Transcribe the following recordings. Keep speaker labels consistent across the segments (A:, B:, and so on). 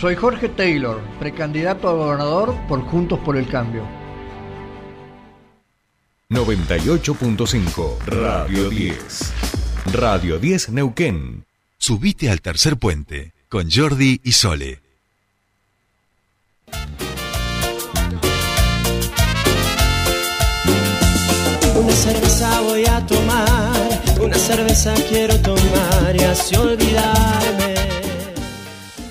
A: Soy Jorge Taylor, precandidato a gobernador por Juntos por el Cambio.
B: 98.5 Radio 10. Radio 10 Neuquén.
C: Subite al tercer puente con Jordi y Sole.
D: Una cerveza voy a tomar, una cerveza quiero tomar y así olvidarme.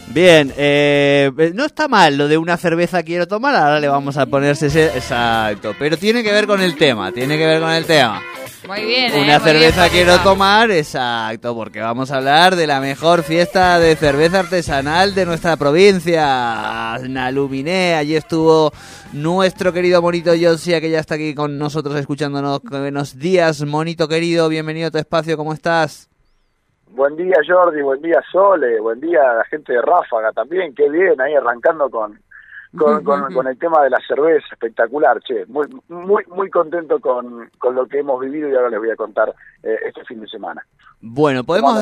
E: Bien, eh, no está mal lo de una cerveza quiero tomar, ahora le vamos a ponerse ese, exacto, pero tiene que ver con el tema, tiene que ver con el tema.
F: Muy bien. ¿eh?
E: Una cerveza
F: bien,
E: quiero tomar, exacto, porque vamos a hablar de la mejor fiesta de cerveza artesanal de nuestra provincia, Naluminé. Allí estuvo nuestro querido Monito Yossia, que ya está aquí con nosotros escuchándonos. Buenos días, Monito querido, bienvenido a tu espacio, ¿cómo estás?
G: Buen día Jordi, buen día Sole, buen día a la gente de Ráfaga también, qué bien, ahí arrancando con, con, con, con el tema de la cerveza, espectacular, che, muy muy muy contento con, con lo que hemos vivido y ahora les voy a contar eh, este fin de semana.
E: Bueno, podemos...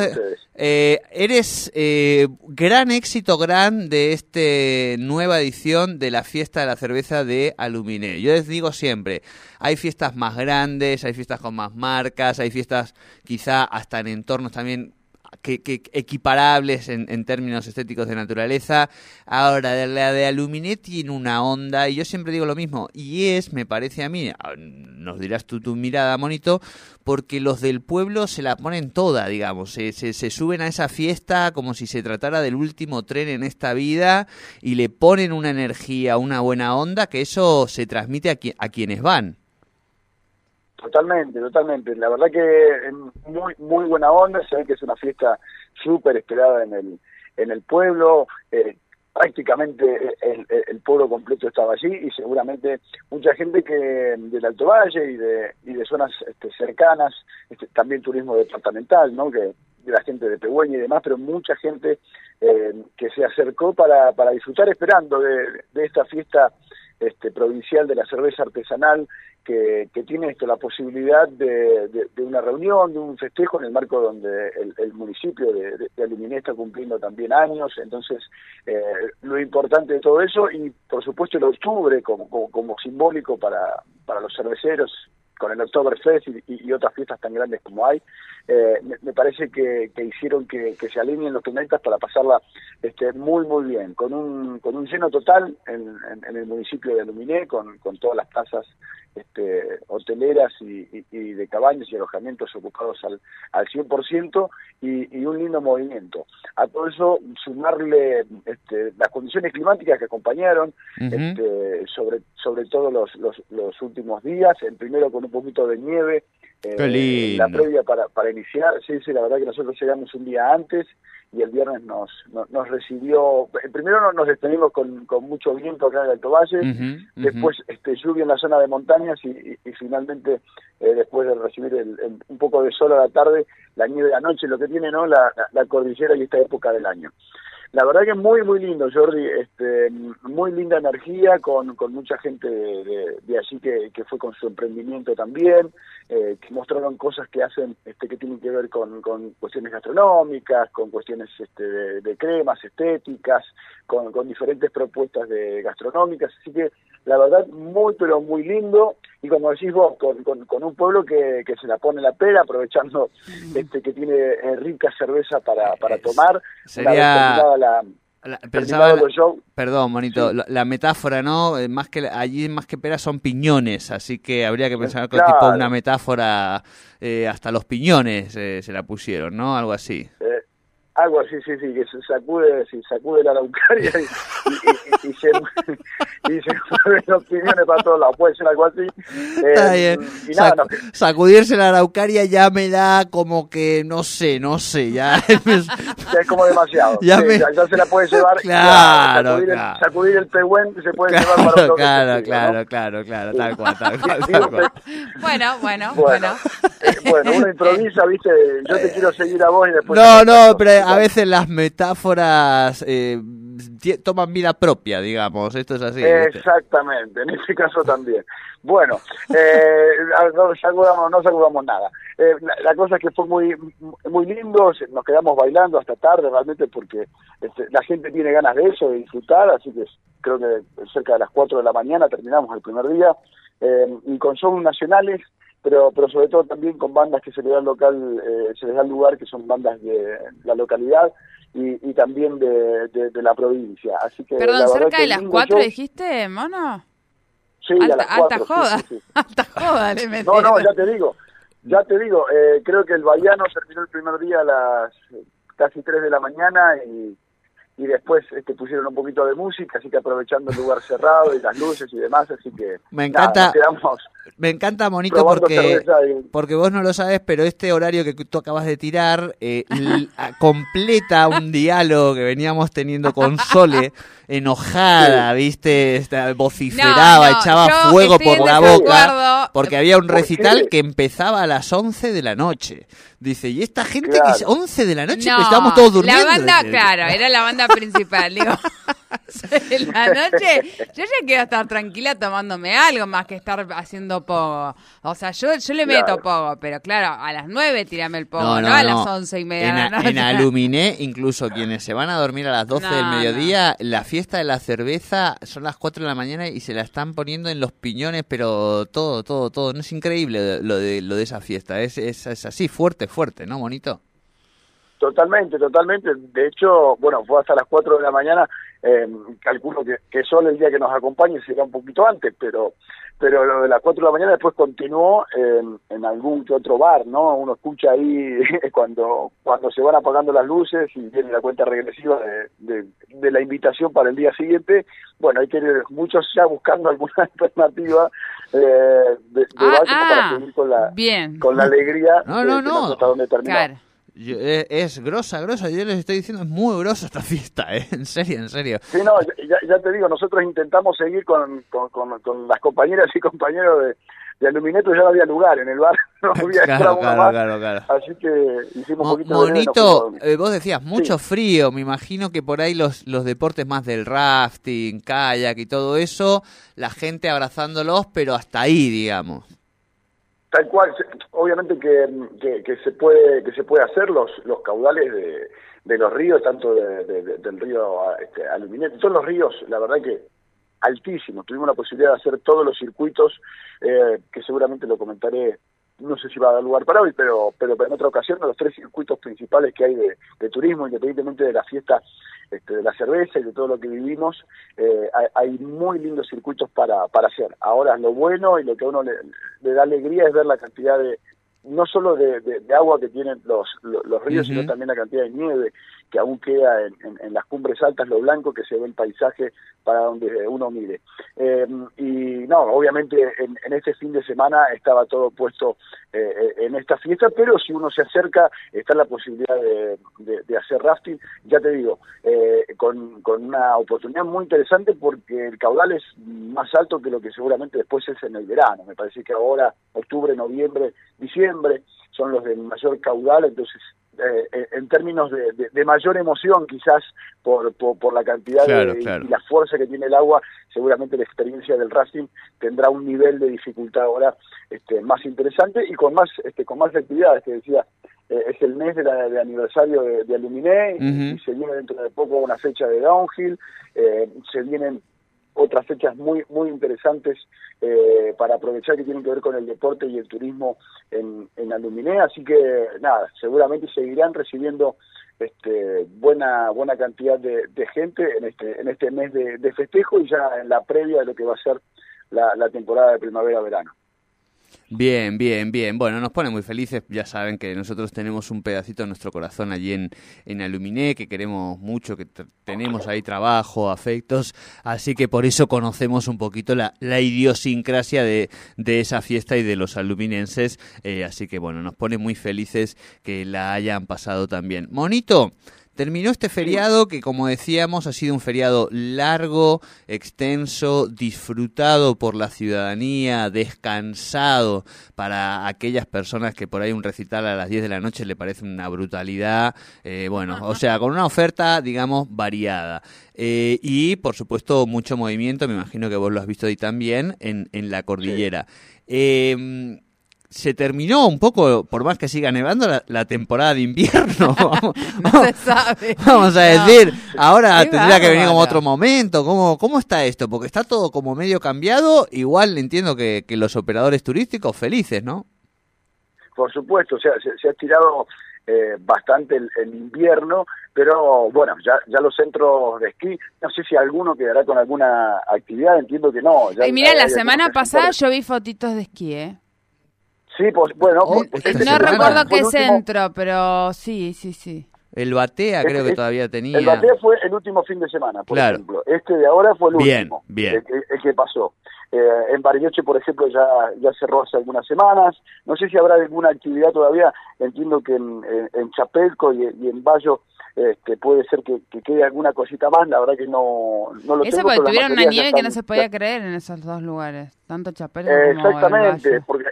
E: Eh, eres eh, gran éxito gran de esta nueva edición de la fiesta de la cerveza de Aluminé. Yo les digo siempre, hay fiestas más grandes, hay fiestas con más marcas, hay fiestas quizá hasta en entornos también que, que equiparables en, en términos estéticos de naturaleza. Ahora, la de Aluminé tiene una onda, y yo siempre digo lo mismo, y es, me parece a mí, nos dirás tú tu mirada, Monito, porque los del pueblo se la ponen toda, digamos, se, se, se suben a esa fiesta como si se tratara del último tren en esta vida y le ponen una energía, una buena onda, que eso se transmite a, a quienes van.
G: Totalmente, totalmente. La verdad que muy muy buena onda, se ve que es una fiesta súper esperada en el en el pueblo. eh, prácticamente el, pueblo completo estaba allí y seguramente mucha gente que del Alto Valle y de y de zonas este, cercanas, este, también turismo departamental, ¿no? Que de la gente de Pehueña y demás, pero mucha gente eh, que se acercó para, para disfrutar esperando de, de esta fiesta este, provincial de la cerveza artesanal que, tiene esto la posibilidad de, una reunión, de un festejo en el marco donde el, el municipio de, de, de Aluminé está cumpliendo también años, entonces eh, lo importante de todo eso y por supuesto el octubre como, como, como simbólico para, para los cerveceros con el Oktoberfest y, y, otras fiestas tan grandes como hay, eh, me, parece que, que hicieron que, que se alineen los planetas para pasarla este, muy muy bien, con un, con un lleno total en, en, el municipio de Aluminé, con, con todas las casas este, hoteleras y, y, y de cabañas y alojamientos ocupados al, al 100% y, y un lindo movimiento. A todo eso sumarle este, las condiciones climáticas que acompañaron, este, sobre, sobre todo los, los, los últimos días, el primero con un poquito de nieve, eh, la previa para, para iniciar, sí, sí, la verdad que nosotros llegamos un día antes y el viernes nos, nos, nos recibió, eh, primero nos, despedimos con, con mucho viento acá en el Alto Valle, después este, lluvia en la zona de montañas y, y- y finalmente eh, después de recibir el- el- un poco de sol a la tarde, la nieve de la noche, lo que tiene no la, la- la cordillera y esta época del año. La verdad que muy, muy lindo, Jordi, este, muy linda energía con, con mucha gente de, de- de allí que, que fue con su emprendimiento también, eh, que mostraron cosas que hacen, este, que tienen que ver con, con cuestiones gastronómicas, con cuestiones este, de, de cremas, estéticas, con, con diferentes propuestas de gastronómicas, así que la verdad muy pero muy lindo y como decís vos con, con, con un pueblo que, que se la pone la pera aprovechando este que tiene eh, rica cerveza para, para tomar
E: Sería-
G: la,
E: La- pensaba, perdón, Monito,
G: Sí.
E: la, metáfora, ¿no? Eh, Más que allí más que peras son piñones, así que habría que pensar que
G: Claro.
E: tipo una metáfora eh, hasta los piñones eh, se la pusieron, ¿no? Algo así.
G: eh, algo así sí sí que se sacude sí, sacude la araucaria y, y, y, y se y se mueven los piñones para todos lados puede ser algo así
E: Está
G: Eh,
E: bien.
G: y nada
E: Sac-
G: no,
E: sacudirse la araucaria ya me da como que, no sé, no sé, ya...
G: es como demasiado
E: Ya
G: Sí,
E: me-
G: ya, ya se la puede llevar
E: Claro,
G: sacudir,
E: claro.
G: El, sacudir el pehuen se puede llevar para
E: claro,
G: otro
E: claro,
G: sentido, ¿no?
E: claro, claro, claro, tal cual, tal cual, tal cual.
F: Bueno, bueno,
G: Bueno,
F: bueno.
G: eh, bueno, uno improvisa, viste, yo te quiero seguir a vos y después...
E: No, no, pero a veces las metáforas eh, toman vida propia, digamos. Esto es así.
G: Exactamente, en este caso también. Bueno, eh, no saludamos, no saludamos nada. Eh, la, cosa es que fue muy muy lindo, nos quedamos bailando hasta tarde realmente porque este, la gente tiene ganas de eso, de disfrutar, así que creo que cerca de las 4 de la mañana terminamos el primer día, eh, y con shows nacionales, pero pero sobre todo también con bandas que se le da local, eh, se les da lugar, que son bandas de la localidad, y, y también de, de, de la provincia. Así que
F: Perdón, cerca de las
G: lindo
F: 4
G: show.
F: dijiste, mono.
G: Sí, a
F: alta,
G: las cuatro, sí,
F: joda.
G: sí, sí.
F: Alta joda le
G: No, no, ya te digo, ya te digo, eh, creo que el Bayano terminó el primer día a las casi 3 de la mañana y, y después este, pusieron un poquito de música, así que aprovechando el lugar cerrado y las luces y demás, así que
E: Me
G: nada,
E: encanta-
G: nos
E: Me encanta, Monito, porque,
G: y-
E: porque vos no lo sabes, pero este horario que tú acabas de tirar eh, completa un diálogo que veníamos teniendo con Sole, enojada, ¿viste? Esta- vociferaba,
F: No, no,
E: echaba fuego por la boca, porque había un
G: ¿Por
E: recital
G: qué?
E: que empezaba a las 11 de la noche. Dice, y esta gente que
G: Claro.
E: es 11 de la noche,
F: No,
E: pues estábamos todos durmiendo.
F: La banda, claro, era la banda principal. Digo, en la noche, yo ya quiero estar tranquila tomándome algo más que estar haciendo pogo. O sea, yo, yo le meto
G: Claro.
F: pogo, pero claro, a las 9 tirame el pogo,
E: No,
F: no,
E: no,
F: a
E: no.
F: las once y media
E: En,
F: de la noche.
E: en Aluminé, incluso quienes se van a dormir a las 12 del
F: No,
E: mediodía, la fiesta de la cerveza son las 4 de la mañana y se la están poniendo en los piñones, pero todo, todo, todo. No es increíble lo de, lo de esa fiesta. Es, es, es así, fuerte, fuerte, ¿no, bonito?
G: Totalmente, totalmente. De hecho, bueno, fue hasta las 4 de la mañana. Eh, calculo que, que solo el día que nos acompañe será un poquito antes, pero pero lo de las 4 de la mañana después continuó en, en algún que otro bar, ¿no? Uno escucha ahí cuando cuando se van apagando las luces y viene la cuenta regresiva de, de, de la invitación para el día siguiente. Bueno, hay que ir muchos ya buscando alguna alternativa eh, de, de
F: Ah,
G: como para
F: ah,
G: seguir con la,
F: bien.
G: con la alegría
E: No, no, no.
G: hasta donde terminó.
F: Claro.
E: Yo- es, es grosa, grosa. Yo les estoy diciendo, es muy grosa esta fiesta, ¿eh? En serio, en serio.
G: Sí, no, ya, ya te digo, nosotros intentamos seguir con, con, con, con las compañeras y compañeros de, de Alumineto, ya no había lugar en el bar, no había
E: Claro, claro,
G: más,
E: claro, claro.
G: así que hicimos un poquito de
E: Monito,
G: dormir.
E: eh, vos decías mucho frío, me imagino que por ahí los, los deportes más del rafting, kayak y todo eso, la gente abrazándolos, pero hasta ahí, digamos.
G: Tal cual, obviamente que, que, que se puede que se puede hacer los los caudales de, de los ríos, tanto de- de- de- del río este, Aluminete, todos los ríos, la verdad que altísimos. Tuvimos la posibilidad de hacer todos los circuitos, eh, que seguramente lo comentaré, no sé si va a dar lugar para hoy, pero, pero en otra ocasión, los tres circuitos principales que hay de, de turismo, independientemente de la fiesta este, de la cerveza y de todo lo que vivimos, eh, hay, hay muy lindos circuitos para, para hacer. Ahora, lo bueno y lo que a uno le da alegría es ver la cantidad de, no solo de, de- de agua que tienen los, los, los ríos, sino también la cantidad de nieve que aún queda en, en- en las cumbres altas, lo blanco que se ve el paisaje para donde uno mire. Eh, y no, obviamente en, en este fin de semana estaba todo puesto eh, en esta fiesta, pero si uno se acerca, está la posibilidad de, de- hacer rafting, ya te digo, eh, con una oportunidad muy interesante porque el caudal es más alto que lo que seguramente después es en el verano. Me parece que ahora, octubre, noviembre, diciembre, son los de mayor caudal, entonces eh, eh, en términos de, de- de mayor emoción quizás por, por, por la cantidad
E: Claro,
G: de,
E: claro.
G: y la fuerza que tiene el agua, seguramente la experiencia del Racing tendrá un nivel de dificultad ahora este, más interesante y con más este, con más actividades, que decía, eh, es el mes de, la- de aniversario de, Aluminé y se viene dentro de poco una fecha de downhill, eh, se vienen otras fechas muy muy interesantes eh, para aprovechar que tienen que ver con el deporte y el turismo en, en Aluminé, así que nada, seguramente seguirán recibiendo este, buena buena cantidad de, de gente en este en este mes de, de festejo y ya en la previa de lo que va a ser la, la temporada de primavera-verano.
E: Bien, bien, bien. Bueno, nos pone muy felices. Ya saben que nosotros tenemos un pedacito de nuestro corazón allí en, en Aluminé, que queremos mucho, que tenemos ahí trabajo, afectos. Así que por eso conocemos un poquito la, la idiosincrasia de, de esa fiesta y de los aluminenses. Eh, así que bueno, nos pone muy felices que la hayan pasado también. Monito. Terminó este feriado que, como decíamos, ha sido un feriado largo, extenso, disfrutado por la ciudadanía, descansado para aquellas personas que por ahí un recital a las 10 de la noche le parece una brutalidad. eh, bueno, o sea, con una oferta, digamos, variada. Eh, y, por supuesto, mucho movimiento, me imagino que vos lo has visto ahí también, en, en la cordillera. Eh, se terminó un poco, por más que siga nevando, la, la temporada de invierno. vamos,
F: No se sabe.
E: vamos a
F: No.
E: decir, ahora
F: Qué
E: tendría que venir como otro momento. ¿Cómo, ¿Cómo está esto? Porque está todo como medio cambiado. Igual entiendo que, que los operadores turísticos felices, ¿no?
G: Por supuesto, o sea, se, se ha estirado eh, bastante el, el invierno, pero bueno, ya, ya los centros de esquí, no sé si alguno quedará con alguna actividad, entiendo que no. Ya
F: Y mira, la semana pasada yo vi fotitos de esquí, ¿eh?
G: Sí, pues bueno,
E: Oh,
G: pues, este
F: No
E: semana.
F: recuerdo qué
G: el último-
F: centro, pero sí, sí, sí.
E: El Batea
G: Es-
E: creo que
G: es-
E: todavía tenía.
G: El bateo fue el último fin de semana, por
E: Claro.
G: ejemplo. Este de ahora fue el
E: Bien,
G: último.
E: bien.
G: El, que- el que pasó. Eh, en Bariloche, por ejemplo, ya, ya cerró hace algunas semanas. No sé si habrá alguna actividad todavía. Entiendo que en, en- en Chapelco y, y en Bayo este, puede ser que, que quede alguna cosita más. La verdad que no, no lo
F: Eso
G: tengo.
F: porque tuvieron una nieve que no se podía creer en esos dos lugares, tanto Chapel
G: Eh,
F: como el
G: exactamente,
F: Valle.
G: porque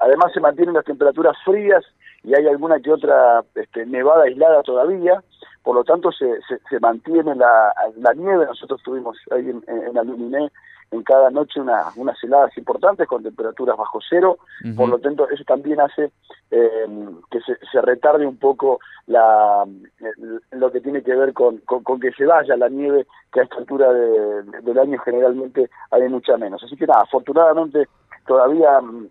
G: además se mantienen las temperaturas frías y hay alguna que otra este, nevada aislada todavía, por lo tanto se, se, se mantiene la, la nieve. Nosotros tuvimos ahí en, en Aluminé en cada noche una, unas heladas importantes con temperaturas bajo cero, por lo tanto eso también hace eh, que se, se retarde un poco la, el- lo que tiene que ver con, con, con que se vaya la nieve, que a esta altura de- del año generalmente hay mucha menos. Así que nada, afortunadamente todavía mm,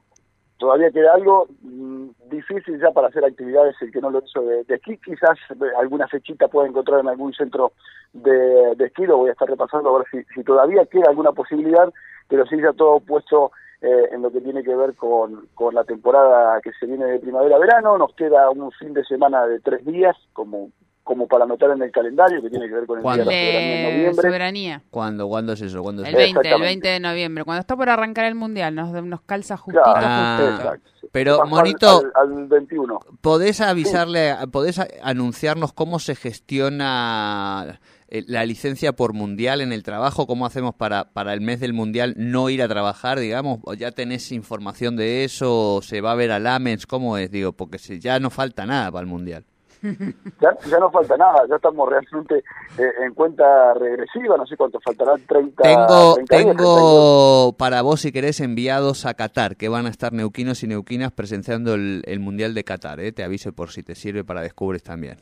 G: todavía queda algo mm, difícil ya para hacer actividades el que no lo hizo de, de esquí. Quizás eh, alguna fechita pueda encontrar en algún centro de, de esquí voy a estar repasando a ver si, si todavía queda alguna posibilidad pero sí ya todo puesto eh, en lo que tiene que ver con, con la temporada que se viene de primavera-verano. Nos queda un fin de semana de tres días como como para anotar en el calendario que tiene que ver con el Día de la
E: ¿Cuándo?
G: Soberanía en
F: de
G: noviembre
F: soberanía.
E: ¿Cuándo, ¿Cuándo es eso? ¿Cuándo es
F: El
E: eso?
F: 20, el
G: Exactamente.
F: 20 de noviembre, cuando está por arrancar el mundial, nos, nos calza justito,
G: Claro,
E: Ah,
G: exacto.
E: pero,
G: al-
E: Monito-
G: al- al 21
E: ¿Podés avisarle, podés a- anunciarnos cómo se gestiona eh, la licencia por mundial en el trabajo? ¿Cómo hacemos para, para el mes del mundial no ir a trabajar, digamos? ¿O ya tenés información de eso? ¿O ¿Se va a ver al AMENS? ¿Cómo es? Digo, porque si ya no falta nada para el mundial.
G: Ya, ya no falta nada, ya estamos realmente eh, en cuenta regresiva, no sé cuánto faltarán, 30
E: Tengo,
G: 30 días, 32.
E: tengo para vos, si querés, enviados a Qatar, que van a estar neuquinos y neuquinas presenciando el, el Mundial de Qatar. ¿eh? Te aviso por si te sirve para descubres también.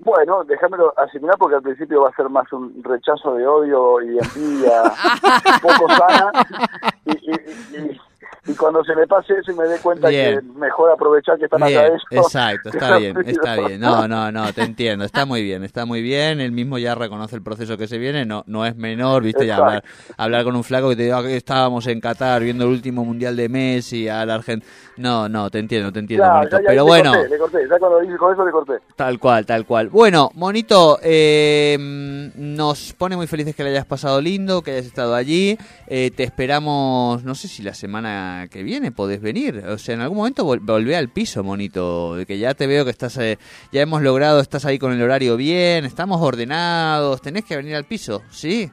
G: Bueno, déjamelo asimilar porque al principio va a ser más un rechazo de odio y envidia poco sana. Y, y- y- y cuando se me pase eso y me dé cuenta
E: Bien.
G: que mejor aprovechar que están acá
E: Bien,
G: eso.
E: exacto, está bien, está bien. No, no, no, te entiendo, está muy bien, está muy bien. Él mismo ya reconoce el proceso que se viene, no, no es menor, viste, ya hablar, hablar con un flaco que te diga que estábamos en Qatar viendo el último mundial de Messi al Argentina. No, no, te entiendo, te entiendo, Monito.
G: ya, ya,
E: Pero
G: le
E: bueno,
G: corté, le corté, ya cuando dije con eso le corté.
E: Tal cual, tal cual. Bueno, Monito, eh, nos pone muy felices que le hayas pasado lindo, que hayas estado allí. Eh, te esperamos, no sé si la semana que viene podés venir. O sea, en algún momento vol- volvé al piso, Monito. de Que ya te veo que estás, eh, ya hemos logrado, estás ahí con el horario bien, estamos ordenados, tenés que venir al piso, ¿sí?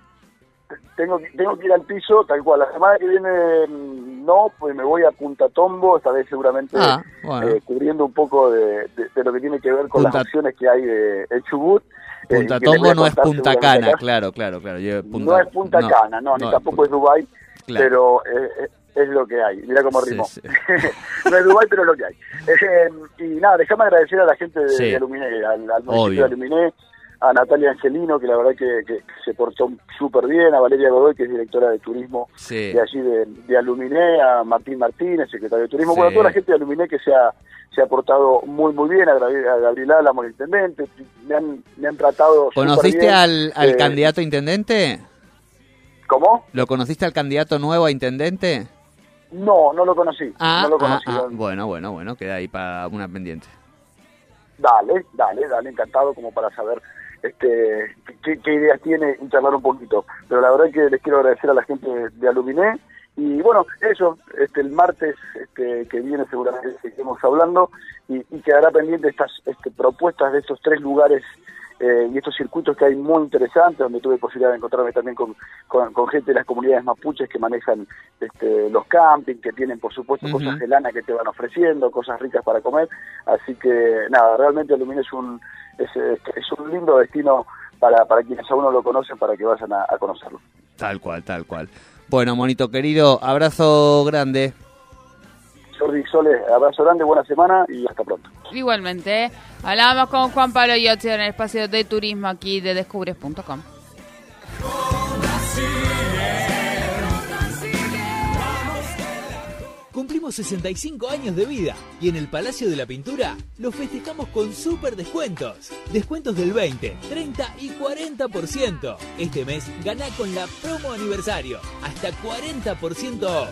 G: Tengo, que- tengo que ir al piso, tal cual. La semana que viene mm, no, pues me voy a Punta Tombo, esta vez seguramente
E: Ah, bueno.
G: eh, cubriendo un poco de, de- de lo que tiene que ver con
E: Punta-
G: las opciones que hay de el Chubut. eh,
E: Punta Tombo no es Punta Cana, claro, claro, claro. Yo,
G: no es Punta Cana, no, ni tampoco es Dubai,
E: Claro.
G: pero eh, eh, es lo que hay. Mira cómo rimó.
E: sí.
G: no es Dubai, pero es lo que hay. Eh, y nada, déjame agradecer a la gente de,
E: Sí.
G: de Aluminé, al, al municipio de Aluminé, a Natalia Angelino, que la verdad que, que se portó súper bien, a Valeria Godoy, que es directora de turismo
E: Sí.
G: de allí de, de Aluminé, a Martín Martínez, secretario de Turismo,
E: Sí.
G: bueno, a toda la gente de Aluminé que se ha, se ha portado muy, muy bien, a, Gabriel- a Gabriela Álamo, el intendente, me han, me han tratado
E: ¿Conociste
G: bien.
E: al, al
G: Eh,
E: candidato a intendente?
G: ¿Cómo?
E: ¿Lo conociste al candidato nuevo a intendente?
G: No, no lo conocí,
E: Ah,
G: no lo
E: ah,
G: conocí.
E: ah,
G: no.
E: bueno, bueno, bueno, queda ahí para una pendiente.
G: Dale, dale, dale, encantado como para saber este qué, qué ideas tiene y charlar un poquito. Pero la verdad que les quiero agradecer a la gente de, de Aluminé y bueno, eso, este el martes este, que viene seguramente seguiremos hablando y, y quedará pendiente estas este, propuestas de estos tres lugares eh, y estos circuitos que hay muy interesantes, donde tuve posibilidad de encontrarme también con, con, con gente de las comunidades mapuches que manejan este, los campings, que tienen por supuesto cosas de lana que te van ofreciendo, cosas ricas para comer, así que nada, realmente Aluminé es un, es, es- es un lindo destino para, para quienes aún no lo conocen, para que vayan a, a conocerlo.
E: Tal cual, tal cual. Bueno, monito querido, abrazo grande.
G: Jordi Sole, abrazo grande, buena semana y hasta pronto.
F: Igualmente, ¿eh? Hablábamos con Juan Pablo Yotzi en el espacio de turismo aquí de descubres.com.
H: Cumplimos 65 años de vida y en el Palacio de la Pintura lo festejamos con super descuentos. Descuentos del 20, 30 y 40%. Este mes gana con la promo aniversario. Hasta 40% off.